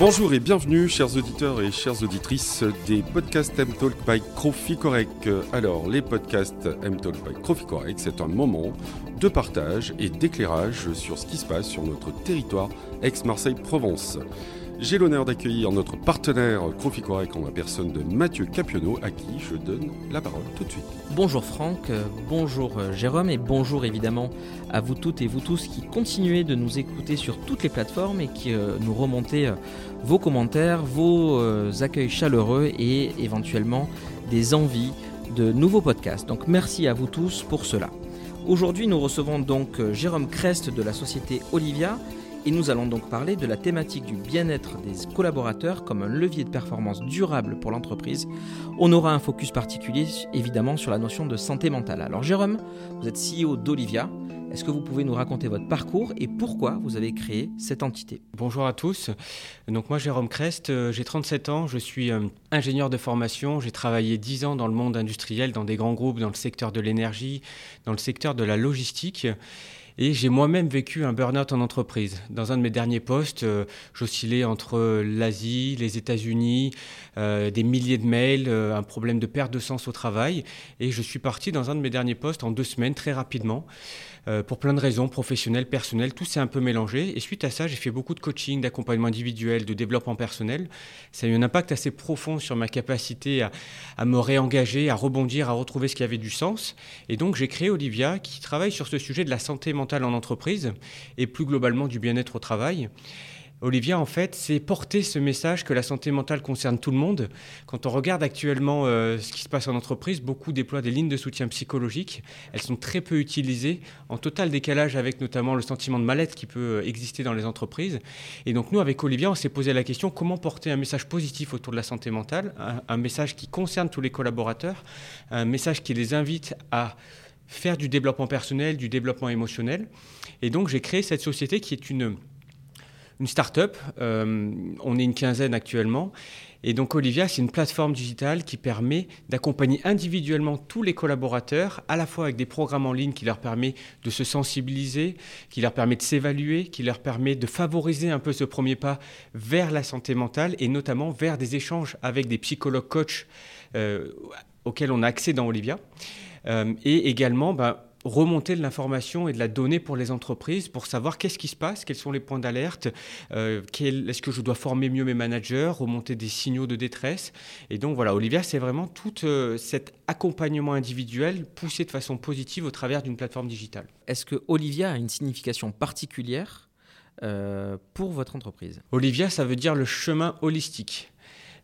Bonjour et bienvenue, chers auditeurs et chères auditrices des podcasts M-Talk by Crofi Correct. Alors, les podcasts M-Talk by Crofi Correct, c'est un moment de partage et d'éclairage sur ce qui se passe sur notre territoire ex-Marseille-Provence. J'ai l'honneur d'accueillir notre partenaire Correct en la personne de Mathieu Capionneau, à qui je donne la parole tout de suite. Bonjour Franck, euh, bonjour euh, Jérôme et bonjour évidemment à vous toutes et vous tous qui continuez de nous écouter sur toutes les plateformes et qui euh, nous remontez vos commentaires, vos accueils chaleureux et éventuellement des envies de nouveaux podcasts. Donc merci à vous tous pour cela. Aujourd'hui nous recevons donc Jérôme Crest de la société Olivia et nous allons donc parler de la thématique du bien-être des collaborateurs comme un levier de performance durable pour l'entreprise. On aura un focus particulier évidemment sur la notion de santé mentale. Alors Jérôme, vous êtes CEO d'Olivia. Est-ce que vous pouvez nous raconter votre parcours et pourquoi vous avez créé cette entité? Bonjour à tous. Donc moi Jérôme Crest, euh, j'ai 37 ans, je suis euh, ingénieur de formation, j'ai travaillé 10 ans dans le monde industriel, dans des grands groupes, dans le secteur de l'énergie, dans le secteur de la logistique. Et j'ai moi-même vécu un burn-out en entreprise. Dans un de mes derniers postes, euh, j'oscillais entre l'Asie, les États-Unis, euh, des milliers de mails, euh, un problème de perte de sens au travail. Et je suis parti dans un de mes derniers postes en deux semaines, très rapidement. Euh, pour plein de raisons, professionnelles, personnelles, tout s'est un peu mélangé. Et suite à ça, j'ai fait beaucoup de coaching, d'accompagnement individuel, de développement personnel. Ça a eu un impact assez profond sur ma capacité à, à me réengager, à rebondir, à retrouver ce qui avait du sens. Et donc, j'ai créé Olivia, qui travaille sur ce sujet de la santé mentale en entreprise et plus globalement du bien-être au travail. Olivia, en fait, c'est porter ce message que la santé mentale concerne tout le monde. Quand on regarde actuellement euh, ce qui se passe en entreprise, beaucoup déploient des lignes de soutien psychologique. Elles sont très peu utilisées, en total décalage avec notamment le sentiment de mal-être qui peut euh, exister dans les entreprises. Et donc nous, avec Olivia, on s'est posé la question comment porter un message positif autour de la santé mentale, un message qui concerne tous les collaborateurs, un message qui les invite à faire du développement personnel, du développement émotionnel. Et donc j'ai créé cette société qui est une une start-up. Euh, on est une quinzaine actuellement. Et donc Olivia, c'est une plateforme digitale qui permet d'accompagner individuellement tous les collaborateurs, à la fois avec des programmes en ligne qui leur permet de se sensibiliser, qui leur permet de s'évaluer, qui leur permet de favoriser un peu ce premier pas vers la santé mentale et notamment vers des échanges avec des psychologues coachs euh, auxquels on a accès dans Olivia. Euh, et également, bah, remonter de l'information et de la donnée pour les entreprises pour savoir qu'est-ce qui se passe, quels sont les points d'alerte, euh, est-ce que je dois former mieux mes managers, remonter des signaux de détresse. Et donc voilà, Olivia, c'est vraiment tout euh, cet accompagnement individuel poussé de façon positive au travers d'une plateforme digitale. Est-ce que Olivia a une signification particulière euh, pour votre entreprise? Olivia, ça veut dire le chemin holistique.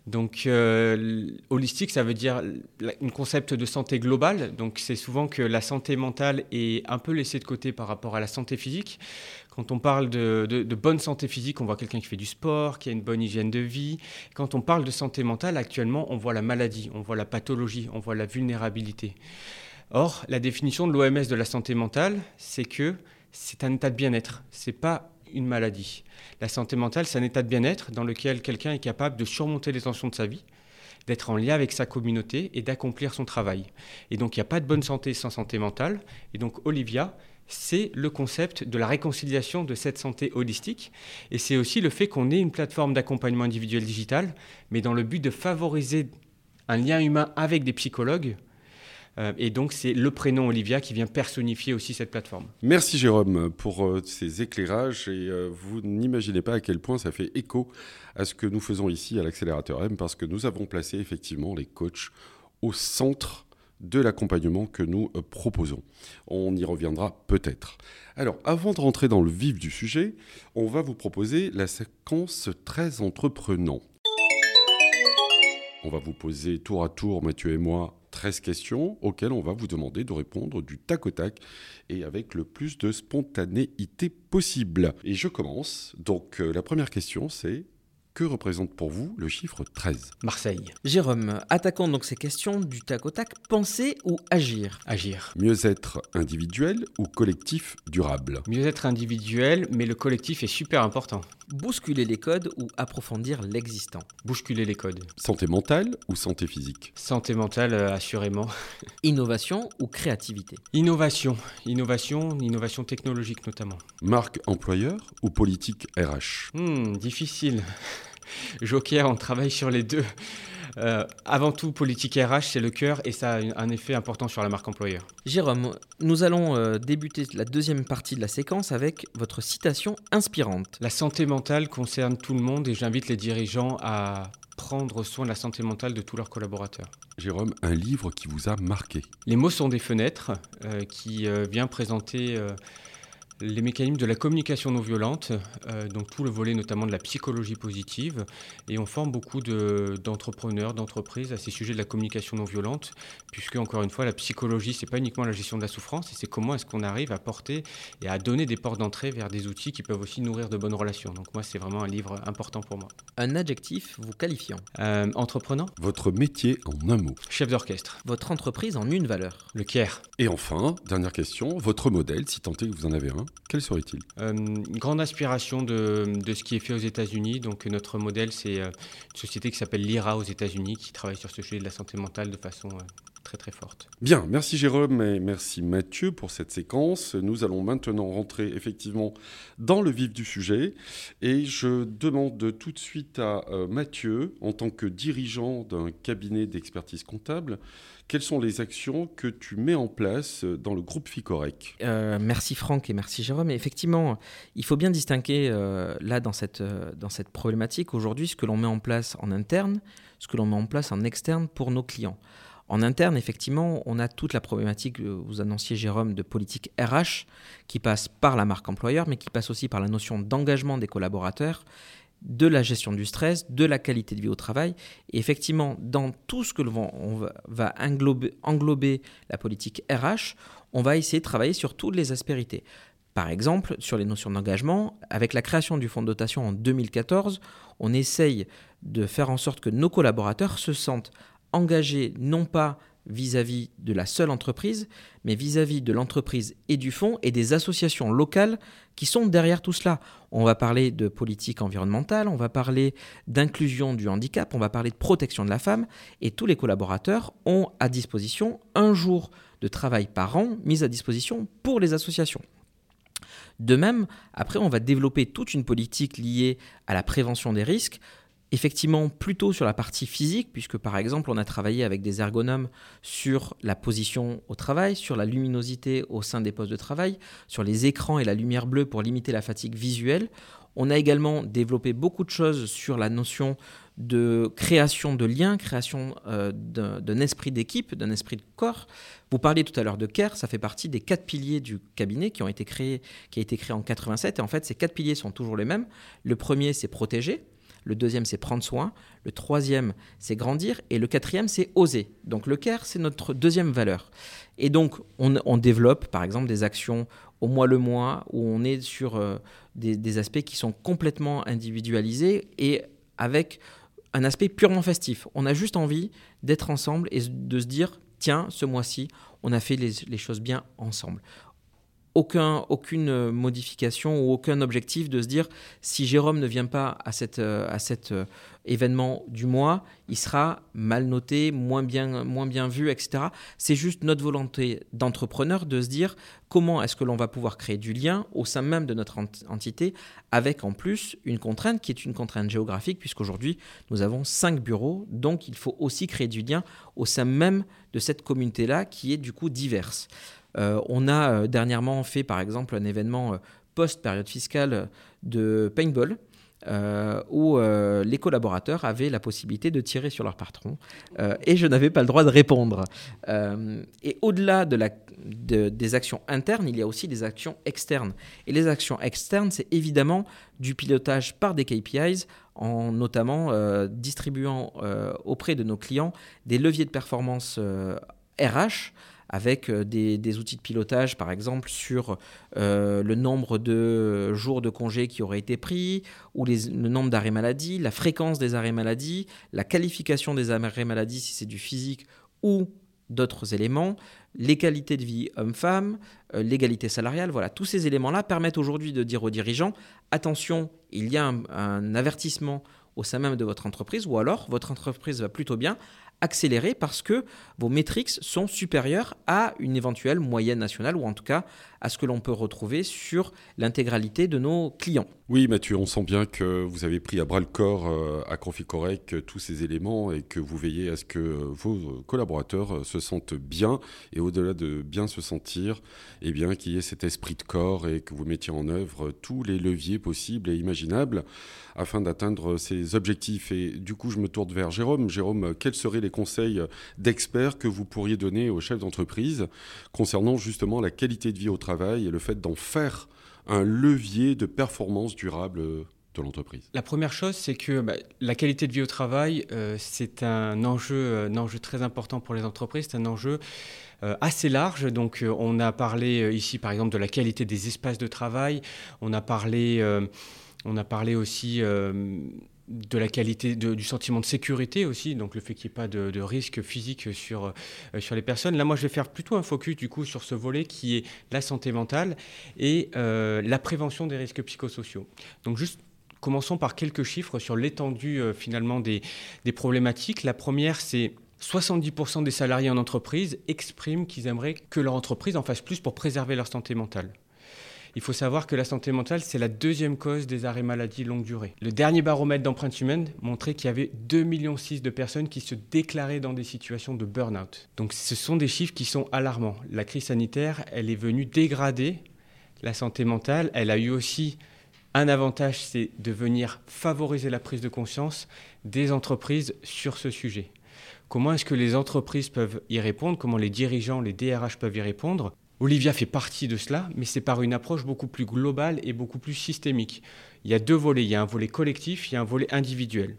Donc, euh, holistique, ça veut dire un concept de santé globale. Donc, c'est souvent que la santé mentale est un peu laissée de côté par rapport à la santé physique. Quand on parle de, bonne santé physique, on voit quelqu'un qui fait du sport, qui a une bonne hygiène de vie. Quand on parle de santé mentale, actuellement, on voit la maladie, on voit la pathologie, on voit la vulnérabilité. Or, la définition de l'OMS de la santé mentale, c'est que c'est un état de bien-être. C'est pas une maladie. La santé mentale, c'est un état de bien-être dans lequel quelqu'un est capable de surmonter les tensions de sa vie, d'être en lien avec sa communauté et d'accomplir son travail. Et donc il n'y a pas de bonne santé sans santé mentale. Et donc Olivia, c'est le concept de la réconciliation de cette santé holistique. Et c'est aussi le fait qu'on ait une plateforme d'accompagnement individuel digital, mais dans le but de favoriser un lien humain avec des psychologues et donc, c'est le prénom Olivia qui vient personnifier aussi cette plateforme. Merci Jérôme pour euh, ces éclairages. Et euh, vous n'imaginez pas à quel point ça fait écho à ce que nous faisons ici à l'accélérateur M, parce que nous avons placé effectivement les coachs au centre de l'accompagnement que nous proposons. On y reviendra peut-être. Alors, avant de rentrer dans le vif du sujet, on va vous proposer la séquence très entreprenant. On va vous poser tour à tour, Mathieu et moi, 13 questions auxquelles on va vous demander de répondre du tac au tac et avec le plus de spontanéité possible. Et je commence. Donc euh, la première question c'est que représente pour vous le chiffre 13 Marseille. Jérôme, attaquons donc ces questions du tac au tac. Penser ou agir? Agir. Mieux-être individuel ou collectif durable? Mieux-être individuel, mais le collectif est super important. Bousculer les codes ou approfondir l'existant? Bousculer les codes. Santé mentale ou santé physique? Santé mentale, euh, assurément. Innovation ou créativité? Innovation. Innovation, innovation technologique notamment. Marque employeur ou politique RH hmm, Difficile. Joker, on travaille sur les deux. Euh, avant tout, politique RH, c'est le cœur et ça a un effet important sur la marque employeur. Jérôme, nous allons euh, débuter la deuxième partie de la séquence avec votre citation inspirante. La santé mentale concerne tout le monde et j'invite les dirigeants à prendre soin de la santé mentale de tous leurs collaborateurs. Jérôme, un livre qui vous a marqué Les mots sont des fenêtres, euh, qui vient présenter les mécanismes de la communication non violente, euh, donc tout le volet notamment de la psychologie positive, et on forme beaucoup d'entrepreneurs, d'entreprises à ces sujets de la communication non violente, puisque encore une fois, la psychologie, c'est pas uniquement la gestion de la souffrance, c'est comment est-ce qu'on arrive à porter et à donner des portes d'entrée vers des outils qui peuvent aussi nourrir de bonnes relations. Donc moi, c'est vraiment un livre important pour moi. Un adjectif vous qualifiant euh, Entreprenant. Votre métier en un mot. Chef d'orchestre. Votre entreprise en une valeur. Le CARE. Et enfin, dernière question, votre modèle, si tant est que vous en avez un, quel serait-il? Euh, Une grande inspiration de, ce qui est fait aux États-Unis. Donc notre modèle, c'est euh, une société qui s'appelle Lyra aux États-Unis, qui travaille sur ce sujet de la santé mentale de façon euh, très très forte. Bien, merci Jérôme et merci Mathieu pour cette séquence. Nous allons maintenant rentrer effectivement dans le vif du sujet et je demande tout de suite à Mathieu, en tant que dirigeant d'un cabinet d'expertise comptable, quelles sont les actions que tu mets en place dans le groupe FICOREC? Euh, Merci Franck et merci Jérôme. effectivement, il faut bien distinguer euh, là dans cette, euh, dans cette problématique aujourd'hui ce que l'on met en place en interne, ce que l'on met en place en externe pour nos clients. En interne, effectivement, on a toute la problématique, vous annonciez Jérôme, de politique RH qui passe par la marque employeur, mais qui passe aussi par la notion d'engagement des collaborateurs de la gestion du stress, de la qualité de vie au travail. Et effectivement, dans tout ce que l'on va englober, la politique RH, on va essayer de travailler sur toutes les aspérités. Par exemple, sur les notions d'engagement, avec la création du fonds de dotation en 2014, on essaye de faire en sorte que nos collaborateurs se sentent engagés non pas vis-à-vis de la seule entreprise, mais vis-à-vis de l'entreprise et du fonds et des associations locales qui sont derrière tout cela. On va parler de politique environnementale, on va parler d'inclusion du handicap, on va parler de protection de la femme, et tous les collaborateurs ont à disposition un jour de travail par an mis à disposition pour les associations. De même, après, on va développer toute une politique liée à la prévention des risques, effectivement plutôt sur la partie physique, puisque par exemple on a travaillé avec des ergonomes sur la position au travail, sur la luminosité au sein des postes de travail, sur les écrans et la lumière bleue pour limiter la fatigue visuelle. On a également développé beaucoup de choses sur la notion de création de liens, création euh, d'un esprit d'équipe, d'un esprit de corps. Vous parliez tout à l'heure de CARE, ça fait partie des quatre piliers du cabinet qui ont été créés, qui a été créé en 87. Et en fait, ces quatre piliers sont toujours les mêmes. Le premier, c'est protéger. Le deuxième, c'est prendre soin. Le troisième, c'est grandir. Et le quatrième, c'est oser. Donc le care, c'est notre deuxième valeur. Et donc, on, développe, par exemple, des actions au mois le mois où on est sur euh, des, aspects qui sont complètement individualisés et avec un aspect purement festif. On a juste envie d'être ensemble et de se dire, tiens, ce mois-ci, on a fait les choses bien ensemble aucun, aucune modification ou aucun objectif de se dire si Jérôme ne vient pas à, euh, à cet euh, événement du mois, il sera mal noté, moins bien, moins bien vu, etc. C'est juste notre volonté d'entrepreneur de se dire comment est-ce que l'on va pouvoir créer du lien au sein même de notre entité avec en plus une contrainte qui est une contrainte géographique puisqu'aujourd'hui nous avons cinq bureaux, donc il faut aussi créer du lien au sein même de cette communauté-là qui est du coup diverse. Euh, on a euh, dernièrement fait par exemple un événement euh, post-période fiscale de paintball. où les collaborateurs avaient la possibilité de tirer sur leur patron et je n'avais pas le droit de répondre. et au-delà des actions internes, il y a aussi des actions externes. Et les actions externes, c'est évidemment du pilotage par des KPIs, en notamment distribuant auprès de nos clients des leviers de performance RH avec euh, des, outils de pilotage, par exemple, sur euh, le nombre de jours de congés qui auraient été pris, ou le nombre d'arrêts maladie, la fréquence des arrêts maladie, la qualification des arrêts maladie si c'est du physique ou d'autres éléments, les qualités de vie homme-femme, euh, l'égalité salariale, voilà, tous ces éléments-là permettent aujourd'hui de dire aux dirigeants, attention, il y a un avertissement au sein même de votre entreprise, ou alors votre entreprise va plutôt bien, accélérer parce que vos métriques sont supérieures à une éventuelle moyenne nationale ou en tout cas à ce que l'on peut retrouver sur l'intégralité de nos clients. Oui, Mathieu, on sent bien que vous avez pris à bras le corps euh, à Conficorec euh, tous ces éléments et que vous veillez à ce que euh, vos collaborateurs se sentent bien et au-delà de bien se sentir, eh bien qu'il y ait cet esprit de corps et que vous mettiez en œuvre tous les leviers possibles et imaginables afin d'atteindre ces objectifs. Et du coup, je me tourne vers Jérôme. Jérôme, quels seraient les conseils d'experts que vous pourriez donner aux chefs d'entreprise concernant justement la qualité de vie au travail? Et le fait d'en faire un levier de performance durable de l'entreprise La première chose, c'est que bah, la qualité de vie au travail, euh, c'est un enjeu, euh, un enjeu très important pour les entreprises, c'est un enjeu euh, assez large. Donc on a parlé ici par exemple de la qualité des espaces de travail, on a parlé, on a parlé aussi de la qualité du sentiment de sécurité aussi, donc le fait qu'il n'y ait pas de, risque physique sur, euh, sur les personnes. Là, moi, je vais faire plutôt un focus du coup sur ce volet qui est la santé mentale et euh, la prévention des risques psychosociaux. Donc, juste commençons par quelques chiffres sur l'étendue euh, finalement des, des problématiques. La première, c'est 70% des salariés en entreprise expriment qu'ils aimeraient que leur entreprise en fasse plus pour préserver leur santé mentale. Il faut savoir que la santé mentale, c'est la deuxième cause des arrêts maladie longue durée. Le dernier baromètre d'empreinte humaine montrait qu'il y avait 2,6 millions de personnes qui se déclaraient dans des situations de burn-out. Donc ce sont des chiffres qui sont alarmants. La crise sanitaire, elle est venue dégrader la santé mentale. Elle a eu aussi un avantage, c'est de venir favoriser la prise de conscience des entreprises sur ce sujet. Comment est-ce que les entreprises peuvent y répondre? Comment les dirigeants, les DRH peuvent y répondre? Olivia fait partie de cela, mais c'est par une approche beaucoup plus globale et beaucoup plus systémique. Il y a deux volets, il y a un volet collectif, il y a un volet individuel.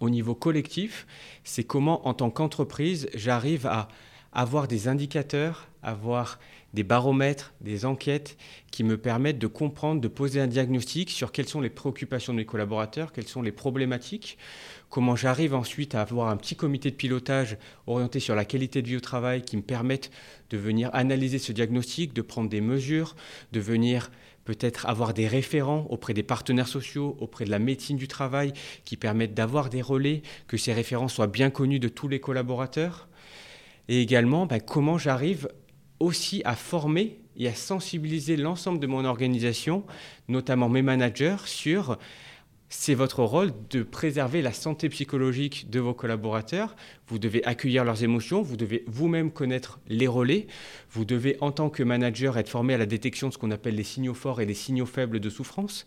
Au niveau collectif, c'est comment en tant qu'entreprise, j'arrive à avoir des indicateurs, avoir des baromètres, des enquêtes qui me permettent de comprendre, de poser un diagnostic sur quelles sont les préoccupations de mes collaborateurs, quelles sont les problématiques, comment j'arrive ensuite à avoir un petit comité de pilotage orienté sur la qualité de vie au travail qui me permette de venir analyser ce diagnostic, de prendre des mesures, de venir peut-être avoir des référents auprès des partenaires sociaux, auprès de la médecine du travail, qui permettent d'avoir des relais, que ces référents soient bien connus de tous les collaborateurs. Et également, ben, comment j'arrive aussi à former et à sensibiliser l'ensemble de mon organisation, notamment mes managers, sur c'est votre rôle de préserver la santé psychologique de vos collaborateurs. Vous devez accueillir leurs émotions, vous devez vous-même connaître les relais, vous devez en tant que manager être formé à la détection de ce qu'on appelle les signaux forts et les signaux faibles de souffrance.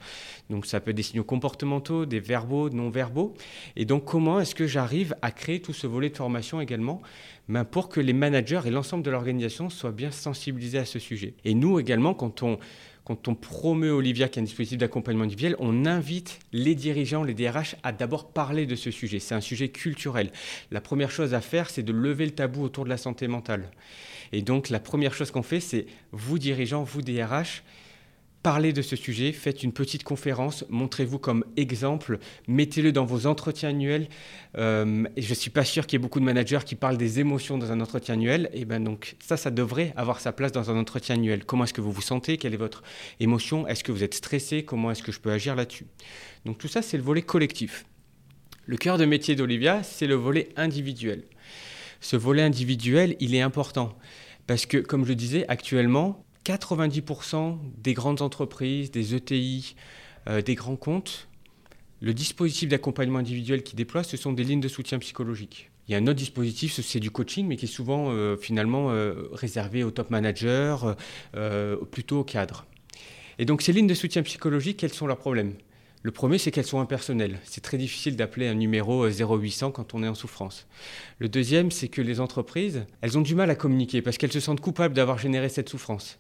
Donc ça peut être des signaux comportementaux, des verbaux, non verbaux. Et donc comment est-ce que j'arrive à créer tout ce volet de formation également? Ben, pour que les managers et l'ensemble de l'organisation soient bien sensibilisés à ce sujet. Et nous également, quand on quand on promeut Olivia, qui est un dispositif d'accompagnement individuel, on invite les dirigeants, les DRH, à d'abord parler de ce sujet. C'est un sujet culturel. La première chose à faire, c'est de lever le tabou autour de la santé mentale. Et donc, la première chose qu'on fait, c'est vous, dirigeants, vous, DRH, parlez de ce sujet, faites une petite conférence, montrez-vous comme exemple, mettez-le dans vos entretiens annuels. Euh, et je ne suis pas sûr qu'il y ait beaucoup de managers qui parlent des émotions dans un entretien annuel. Et ben donc ça, ça devrait avoir sa place dans un entretien annuel. Comment est-ce que vous vous sentez? Quelle est votre émotion? Est-ce que vous êtes stressé? Comment est-ce que je peux agir là-dessus? Donc tout ça, c'est le volet collectif. Le cœur de métier d'Olivia, c'est le volet individuel. Ce volet individuel, il est important. Parce que, comme je disais, actuellement, 90% des grandes entreprises, des ETI, euh, des grands comptes, le dispositif d'accompagnement individuel qu'ils déploient, ce sont des lignes de soutien psychologique. Il y a un autre dispositif, c'est du coaching, mais qui est souvent euh, finalement euh, réservé aux top managers, plutôt aux cadres. Et donc ces lignes de soutien psychologique, quels sont leurs problèmes le premier, c'est qu'elles sont impersonnelles. C'est très difficile d'appeler un numéro 0800 quand on est en souffrance. Le deuxième, c'est que les entreprises, elles ont du mal à communiquer parce qu'elles se sentent coupables d'avoir généré cette souffrance.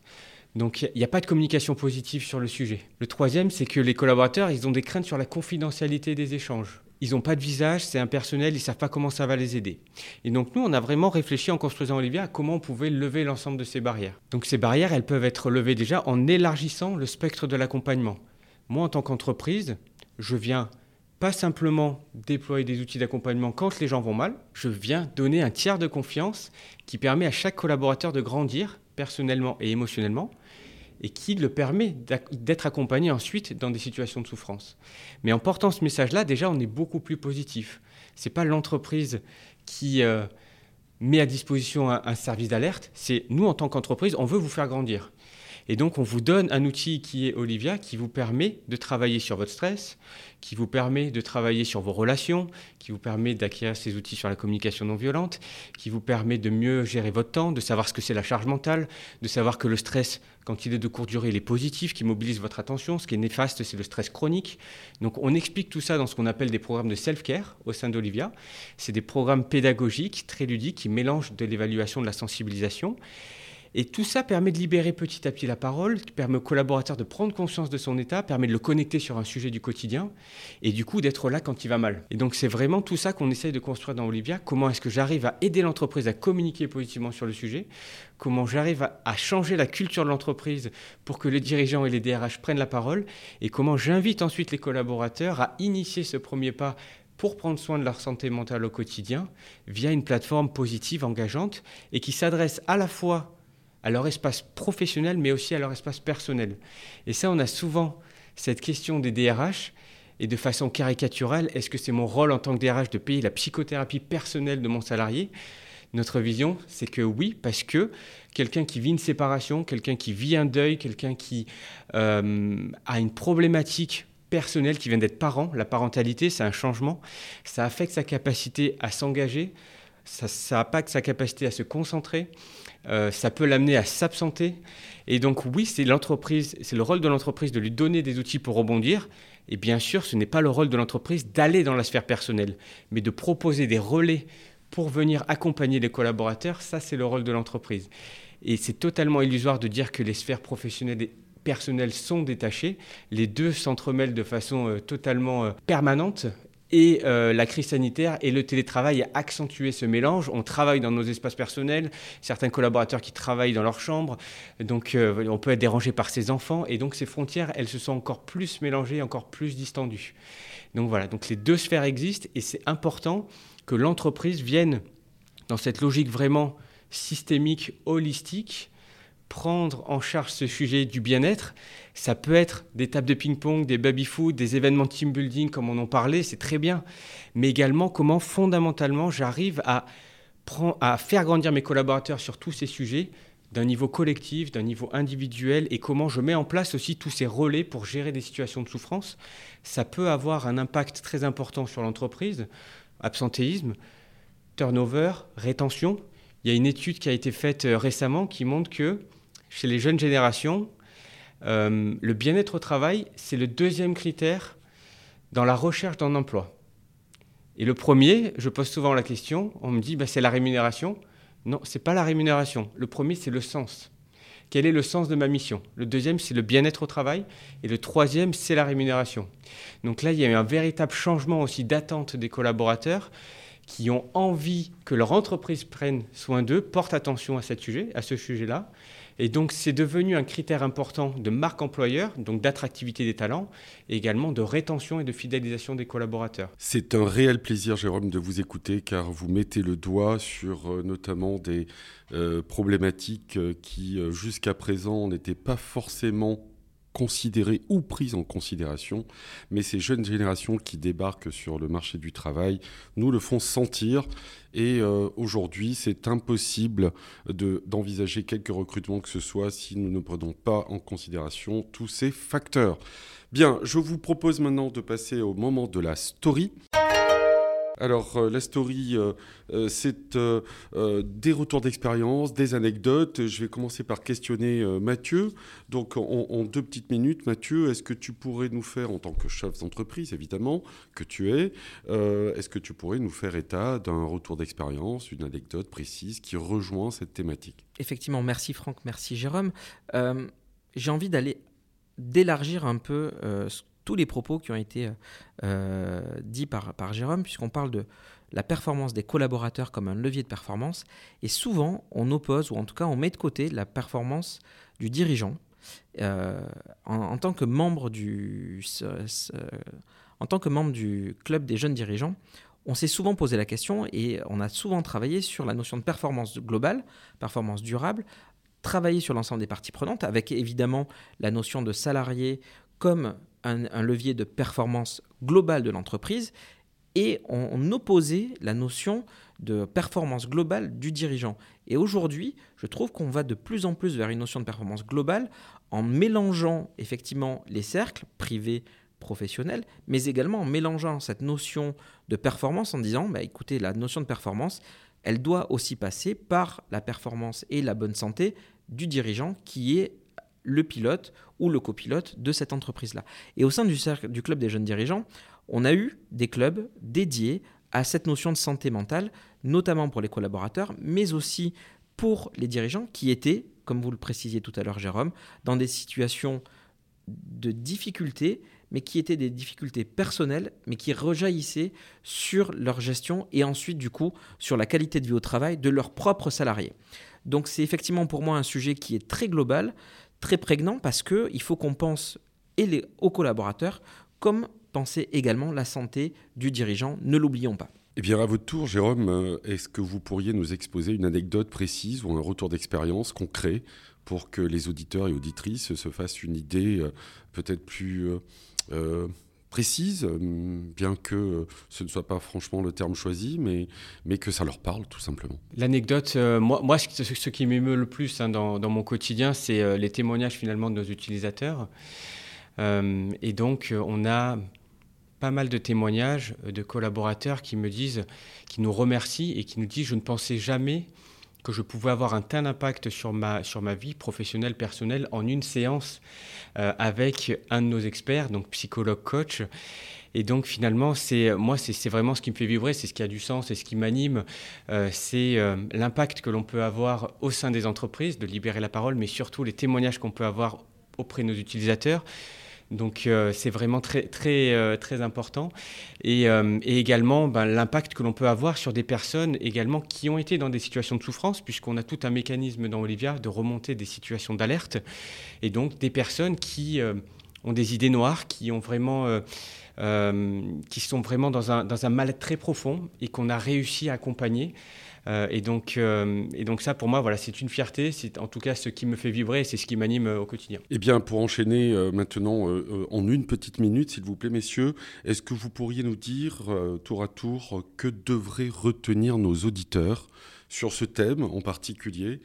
Donc il n'y a pas de communication positive sur le sujet. Le troisième, c'est que les collaborateurs, ils ont des craintes sur la confidentialité des échanges. Ils n'ont pas de visage, c'est impersonnel, ils ne savent pas comment ça va les aider. Et donc nous, on a vraiment réfléchi en construisant Olivia à comment on pouvait lever l'ensemble de ces barrières. Donc ces barrières, elles peuvent être levées déjà en élargissant le spectre de l'accompagnement. Moi, en tant qu'entreprise, je viens pas simplement déployer des outils d'accompagnement quand les gens vont mal, je viens donner un tiers de confiance qui permet à chaque collaborateur de grandir personnellement et émotionnellement et qui le permet d'être accompagné ensuite dans des situations de souffrance. Mais en portant ce message-là, déjà, on est beaucoup plus positif. Ce n'est pas l'entreprise qui euh, met à disposition un service d'alerte, c'est nous, en tant qu'entreprise, on veut vous faire grandir. Et donc, on vous donne un outil qui est Olivia, qui vous permet de travailler sur votre stress, qui vous permet de travailler sur vos relations, qui vous permet d'acquérir ces outils sur la communication non violente, qui vous permet de mieux gérer votre temps, de savoir ce que c'est la charge mentale, de savoir que le stress, quand il est de courte durée, il est positif, qui mobilise votre attention. Ce qui est néfaste, c'est le stress chronique. Donc, on explique tout ça dans ce qu'on appelle des programmes de self-care au sein d'Olivia. C'est des programmes pédagogiques, très ludiques, qui mélangent de l'évaluation de la sensibilisation. Et tout ça permet de libérer petit à petit la parole, permet au collaborateur de prendre conscience de son état, permet de le connecter sur un sujet du quotidien et du coup d'être là quand il va mal. Et donc c'est vraiment tout ça qu'on essaye de construire dans Olivia. Comment est-ce que j'arrive à aider l'entreprise à communiquer positivement sur le sujet? Comment j'arrive à, changer la culture de l'entreprise pour que les dirigeants et les DRH prennent la parole? Et comment j'invite ensuite les collaborateurs à initier ce premier pas pour prendre soin de leur santé mentale au quotidien via une plateforme positive, engageante et qui s'adresse à la fois à leur espace professionnel, mais aussi à leur espace personnel. Et ça, on a souvent cette question des DRH, et de façon caricaturale, est-ce que c'est mon rôle en tant que DRH de payer la psychothérapie personnelle de mon salarié? Notre vision, c'est que oui, parce que quelqu'un qui vit une séparation, quelqu'un qui vit un deuil, quelqu'un qui euh, a une problématique personnelle qui vient d'être parent, la parentalité, c'est un changement, ça affecte sa capacité à s'engager, ça, ça impacte sa capacité à se concentrer, euh, ça peut l'amener à s'absenter. Et donc oui, c'est l'entreprise, c'est le rôle de l'entreprise de lui donner des outils pour rebondir. Et bien sûr, ce n'est pas le rôle de l'entreprise d'aller dans la sphère personnelle, mais de proposer des relais pour venir accompagner les collaborateurs. Ça, c'est le rôle de l'entreprise. Et c'est totalement illusoire de dire que les sphères professionnelles et personnelles sont détachées. Les deux s'entremêlent de façon euh, totalement euh, permanente et euh, la crise sanitaire et le télétravail a accentué ce mélange. On travaille dans nos espaces personnels, certains collaborateurs qui travaillent dans leur chambre, donc euh, on peut être dérangé par ses enfants, et donc ces frontières, elles se sont encore plus mélangées, encore plus distendues. Donc voilà, donc les deux sphères existent, et c'est important que l'entreprise vienne dans cette logique vraiment systémique, holistique, prendre en charge ce sujet du bien-être. Ça peut être des tables de ping-pong, des baby-food, des événements team building comme on en parlait, c'est très bien. Mais également comment fondamentalement j'arrive à, à faire grandir mes collaborateurs sur tous ces sujets d'un niveau collectif, d'un niveau individuel, et comment je mets en place aussi tous ces relais pour gérer des situations de souffrance. Ça peut avoir un impact très important sur l'entreprise. Absentéisme, turnover, rétention. Il y a une étude qui a été faite euh, récemment qui montre que chez les jeunes générations, euh, le bien-être au travail, c'est le deuxième critère dans la recherche d'un emploi. Et le premier, je pose souvent la question, on me dit, bah, c'est la rémunération. Non, c'est pas la rémunération. Le premier, c'est le sens. Quel est le sens de ma mission? Le deuxième, c'est le bien-être au travail. Et le troisième, c'est la rémunération. Donc là, il y a eu un véritable changement aussi d'attente des collaborateurs qui ont envie que leur entreprise prenne soin d'eux, porte attention à, sujet, à ce sujet-là. Et donc, c'est devenu un critère important de marque employeur, donc d'attractivité des talents, et également de rétention et de fidélisation des collaborateurs. C'est un réel plaisir, Jérôme, de vous écouter, car vous mettez le doigt sur euh, notamment des euh, problématiques euh, qui, jusqu'à présent, n'étaient pas forcément considérées ou prises en considération, mais ces jeunes générations qui débarquent sur le marché du travail nous le font sentir. Et euh, aujourd'hui, c'est impossible d'envisager quelques recrutements que ce soit si nous ne prenons pas en considération tous ces facteurs. Bien, je vous propose maintenant de passer au moment de la story. Alors, euh, la story, euh, euh, c'est des retours d'expérience, des anecdotes. Je vais commencer par questionner Mathieu. Donc, en, deux petites minutes, Mathieu, est-ce que tu pourrais nous faire, en tant que chef d'entreprise, évidemment, que tu es, est-ce que tu pourrais nous faire état d'un retour d'expérience, une anecdote précise qui rejoint cette thématique? Effectivement, merci Franck, merci Jérôme. J'ai envie d'aller d'élargir un peu tous les propos qui ont été euh, dits par, par Jérôme, puisqu'on parle de la performance des collaborateurs comme un levier de performance, et souvent on oppose, ou en tout cas on met de côté la performance du dirigeant. Euh, en, tant que membre du, en tant que membre du club des jeunes dirigeants, on s'est souvent posé la question et on a souvent travaillé sur la notion de performance globale, performance durable, travailler sur l'ensemble des parties prenantes, avec évidemment la notion de salarié comme un, levier de performance globale de l'entreprise et on, opposait la notion de performance globale du dirigeant. Et aujourd'hui, je trouve qu'on va de plus en plus vers une notion de performance globale en mélangeant effectivement les cercles privés, professionnels, mais également en mélangeant cette notion de performance en disant, bah, écoutez, la notion de performance, elle doit aussi passer par la performance et la bonne santé du dirigeant qui est le pilote ou le copilote de cette entreprise-là. Et au sein du, club des jeunes dirigeants, on a eu des clubs dédiés à cette notion de santé mentale, notamment pour les collaborateurs, mais aussi pour les dirigeants qui étaient, comme vous le précisiez tout à l'heure Jérôme, dans des situations de difficultés, mais qui étaient des difficultés personnelles, mais qui rejaillissaient sur leur gestion et ensuite du coup sur la qualité de vie au travail de leurs propres salariés. Donc c'est effectivement pour moi un sujet qui est très global, très prégnant, parce qu'il faut qu'on pense et les, aux collaborateurs comme penser également la santé du dirigeant, ne l'oublions pas. Eh bien, à votre tour, Jérôme, euh, est-ce que vous pourriez nous exposer une anecdote précise ou un retour d'expérience concret pour que les auditeurs et auditrices se fassent une idée euh, peut-être plus euh, précise, bien que ce ne soit pas franchement le terme choisi, mais, mais que ça leur parle tout simplement L'anecdote, moi, moi, ce, qui m'émeut le plus hein, dans, dans, mon quotidien, c'est les témoignages finalement de nos utilisateurs. et donc, on a pas mal de témoignages de collaborateurs qui me disent, qui nous remercient et qui nous disent je ne pensais jamais que je pouvais avoir un tel impact sur ma, sur ma vie professionnelle, personnelle, en une séance euh, avec un de nos experts, donc psychologue coach. Et donc finalement, c'est moi, c'est vraiment ce qui me fait vibrer, c'est ce qui a du sens, c'est ce qui m'anime, euh, c'est euh, l'impact que l'on peut avoir au sein des entreprises, de libérer la parole, mais surtout les témoignages qu'on peut avoir auprès de nos utilisateurs. Donc euh, c'est vraiment très, très, euh, très important. Et, euh, également ben, l'impact que l'on peut avoir sur des personnes également qui ont été dans des situations de souffrance, puisqu'on a tout un mécanisme dans Olivia de remonter des situations d'alerte. Et donc des personnes qui ont des idées noires, qui ont vraiment... qui sont vraiment dans un, dans un mal très profond et qu'on a réussi à accompagner. Euh, et, donc, euh, et donc ça, pour moi, voilà, c'est une fierté. C'est en tout cas ce qui me fait vibrer et c'est ce qui m'anime euh, au quotidien. Eh bien, pour enchaîner maintenant en une petite minute, s'il vous plaît, messieurs, est-ce que vous pourriez nous dire tour à tour que devraient retenir nos auditeurs sur ce thème en particulier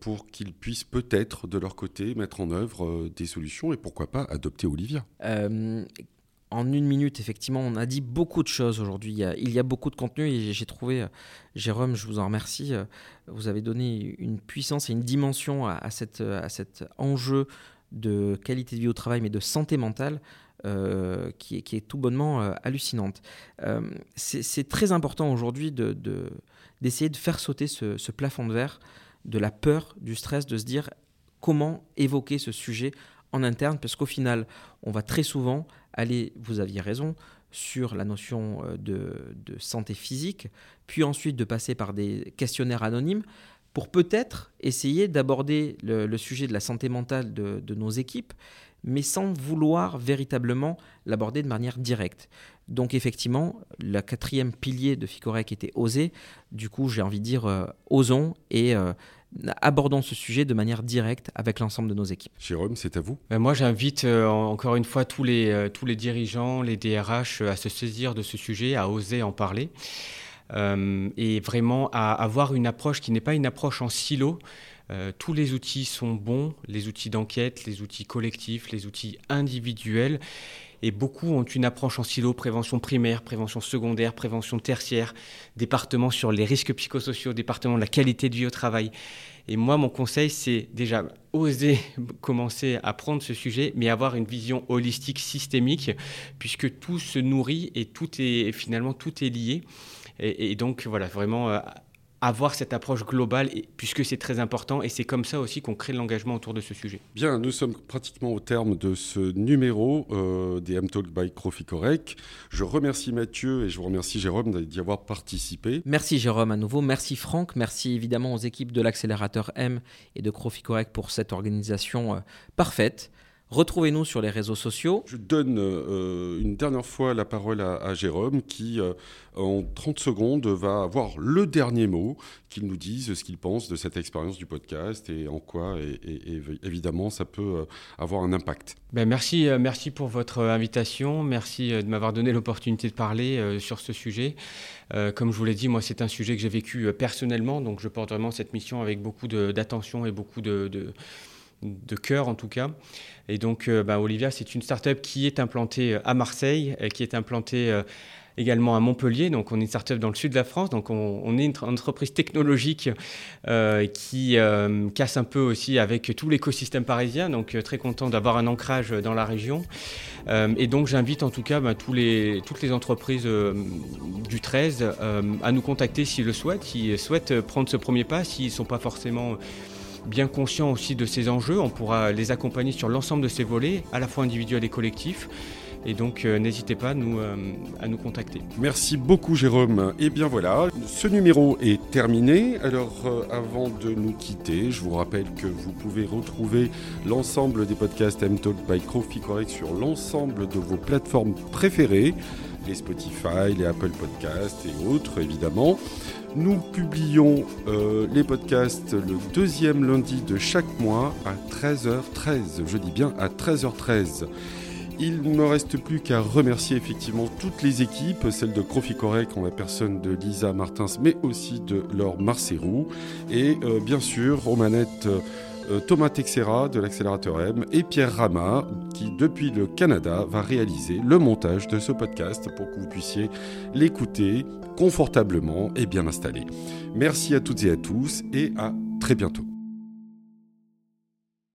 pour qu'ils puissent peut-être de leur côté mettre en œuvre des solutions et pourquoi pas adopter Olivia? En une minute, effectivement, on a dit beaucoup de choses aujourd'hui. Il, y a beaucoup de contenu et j'ai trouvé, euh, Jérôme, je vous en remercie, euh, vous avez donné une puissance et une dimension à, cette, à cet enjeu de qualité de vie au travail, mais de santé mentale. Euh, qui, est, tout bonnement hallucinante. c'est très important aujourd'hui d'essayer de, faire sauter ce, plafond de verre de la peur, du stress, de se dire comment évoquer ce sujet en interne, parce qu'au final, on va très souvent aller, vous aviez raison, sur la notion euh, de, santé physique, puis ensuite de passer par des questionnaires anonymes pour peut-être essayer d'aborder le, sujet de la santé mentale de, nos équipes, mais sans vouloir véritablement l'aborder de manière directe. Donc effectivement, le quatrième pilier de Ficorec était oser. Du coup, j'ai envie de dire euh, osons et euh, abordons ce sujet de manière directe avec l'ensemble de nos équipes. Jérôme, c'est à vous. Ben, moi, j'invite euh, encore une fois tous les, euh, tous les dirigeants, les DRH euh, à se saisir de ce sujet, à oser en parler et vraiment à avoir une approche qui n'est pas une approche en silo. tous les outils sont bons, les outils d'enquête, les outils collectifs, les outils individuels. Et beaucoup ont une approche en silo, prévention primaire, prévention secondaire, prévention tertiaire, département sur les risques psychosociaux, département de la qualité de vie au travail. Et moi, mon conseil, c'est déjà oser commencer à prendre ce sujet, mais avoir une vision holistique, systémique, puisque tout se nourrit et tout est finalement tout est lié. Et, donc voilà, vraiment euh, avoir cette approche globale, puisque c'est très important, et c'est comme ça aussi qu'on crée de l'engagement autour de ce sujet. Bien, nous sommes pratiquement au terme de ce numéro euh, des M-Talk by Croficorec. Je remercie Mathieu et je vous remercie Jérôme d'y avoir participé. Merci Jérôme à nouveau, merci Franck, merci évidemment aux équipes de l'accélérateur M et de Croficorec pour cette organisation euh, parfaite. Retrouvez-nous sur les réseaux sociaux. Je donne euh, une dernière fois la parole à, Jérôme qui, euh, en 30 secondes, va avoir le dernier mot, qu'il nous dise ce qu'il pense de cette expérience du podcast et en quoi, et, évidemment, ça peut euh, avoir un impact. Ben merci, merci pour votre invitation. Merci de m'avoir donné l'opportunité de parler sur ce sujet. comme je vous l'ai dit, moi, c'est un sujet que j'ai vécu personnellement, donc je porte vraiment cette mission avec beaucoup d'attention et beaucoup de, de de cœur en tout cas. Et donc, euh, bah, Olivia, c'est une start-up qui est implantée euh, à Marseille, euh, qui est implantée également à Montpellier. Donc, on est une start-up dans le sud de la France. Donc, on, est une entreprise technologique qui casse un peu aussi avec tout l'écosystème parisien. Donc, très content d'avoir un ancrage dans la région. et donc, j'invite en tout cas bah, tous les, toutes les entreprises du 13 à nous contacter s'ils le souhaitent, s'ils souhaitent prendre ce premier pas, s'ils ne sont pas forcément bien conscient aussi de ces enjeux. On pourra les accompagner sur l'ensemble de ces volets, à la fois individuels et collectifs. Et donc, euh, n'hésitez pas à nous, euh, à nous contacter. Merci beaucoup, Jérôme. Et bien voilà, ce numéro est terminé. Alors, euh, avant de nous quitter, je vous rappelle que vous pouvez retrouver l'ensemble des podcasts M-Talk by Coffee Correct sur l'ensemble de vos plateformes préférées, les Spotify, les Apple Podcasts et autres, évidemment. Nous publions les podcasts le deuxième lundi de chaque mois à 13h13. Je dis bien à 13h13. Il ne me reste plus qu'à remercier effectivement toutes les équipes, celles de Crofi Correct en la personne de Lisa Martins, mais aussi de Laure Marcerou. Et euh, bien sûr, euh, Thomas Texera de l'accélérateur M et Pierre Rama qui, depuis le Canada, va réaliser le montage de ce podcast pour que vous puissiez l'écouter confortablement et bien installé. Merci à toutes et à tous et à très bientôt.